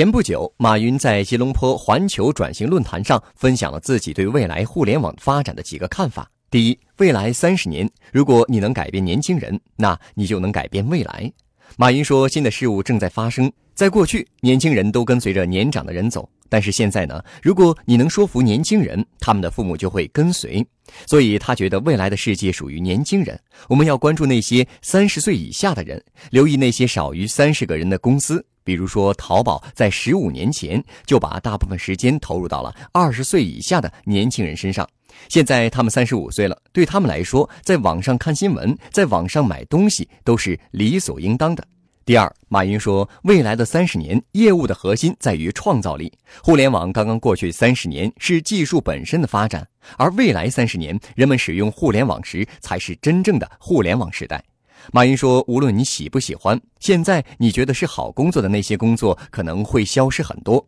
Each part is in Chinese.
前不久，马云在吉隆坡环球转型论坛上分享了自己对未来互联网发展的几个看法。第一，未来三十年，如果你能改变年轻人，那你就能改变未来。马云说，新的事物正在发生，在过去，年轻人都跟随着年长的人走。但是现在呢？如果你能说服年轻人，他们的父母就会跟随。所以他觉得未来的世界属于年轻人。我们要关注那些三十岁以下的人，留意那些少于三十个人的公司。比如说，淘宝在十五年前就把大部分时间投入到了二十岁以下的年轻人身上。现在他们三十五岁了，对他们来说，在网上看新闻、在网上买东西都是理所应当的。第二，马云说，未来的三十年，业务的核心在于创造力。互联网刚刚过去三十年是技术本身的发展，而未来三十年，人们使用互联网时才是真正的互联网时代。马云说，无论你喜不喜欢，现在你觉得是好工作的那些工作可能会消失很多。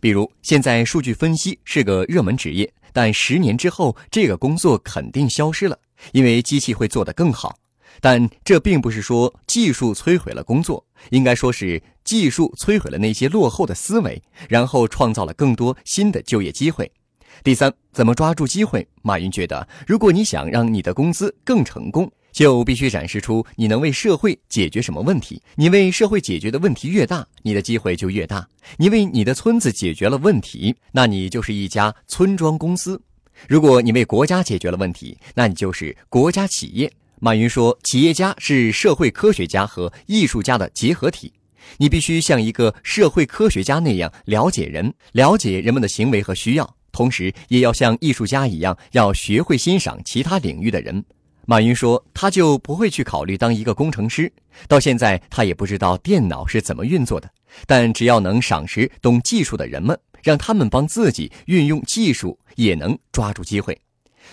比如，现在数据分析是个热门职业，但十年之后，这个工作肯定消失了，因为机器会做得更好。但这并不是说技术摧毁了工作，应该说是技术摧毁了那些落后的思维，然后创造了更多新的就业机会。第三，怎么抓住机会？马云觉得，如果你想让你的公司更成功，就必须展示出你能为社会解决什么问题。你为社会解决的问题越大，你的机会就越大。你为你的村子解决了问题，那你就是一家村庄公司；如果你为国家解决了问题，那你就是国家企业。马云说：“企业家是社会科学家和艺术家的结合体，你必须像一个社会科学家那样了解人，了解人们的行为和需要，同时也要像艺术家一样，要学会欣赏其他领域的人。”马云说：“他就不会去考虑当一个工程师，到现在他也不知道电脑是怎么运作的，但只要能赏识懂技术的人们，让他们帮自己运用技术，也能抓住机会。”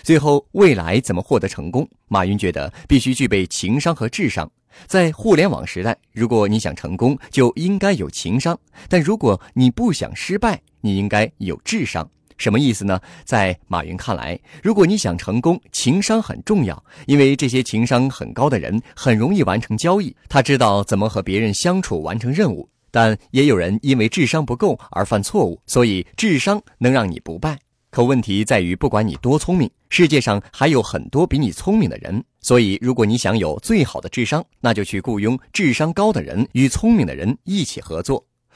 最后，未来怎么获得成功？马云觉得必须具备情商和智商。在互联网时代，如果你想成功，就应该有情商；但如果你不想失败，你应该有智商。什么意思呢？在马云看来，如果你想成功，情商很重要，因为这些情商很高的人很容易完成交易。他知道怎么和别人相处，完成任务。但也有人因为智商不够而犯错误，所以智商能让你不败。可问题在于，不管你多聪明，世界上还有很多比你聪明的人。所以，如果你想有最好的智商，那就去雇佣智商高的人与聪明的人一起合作。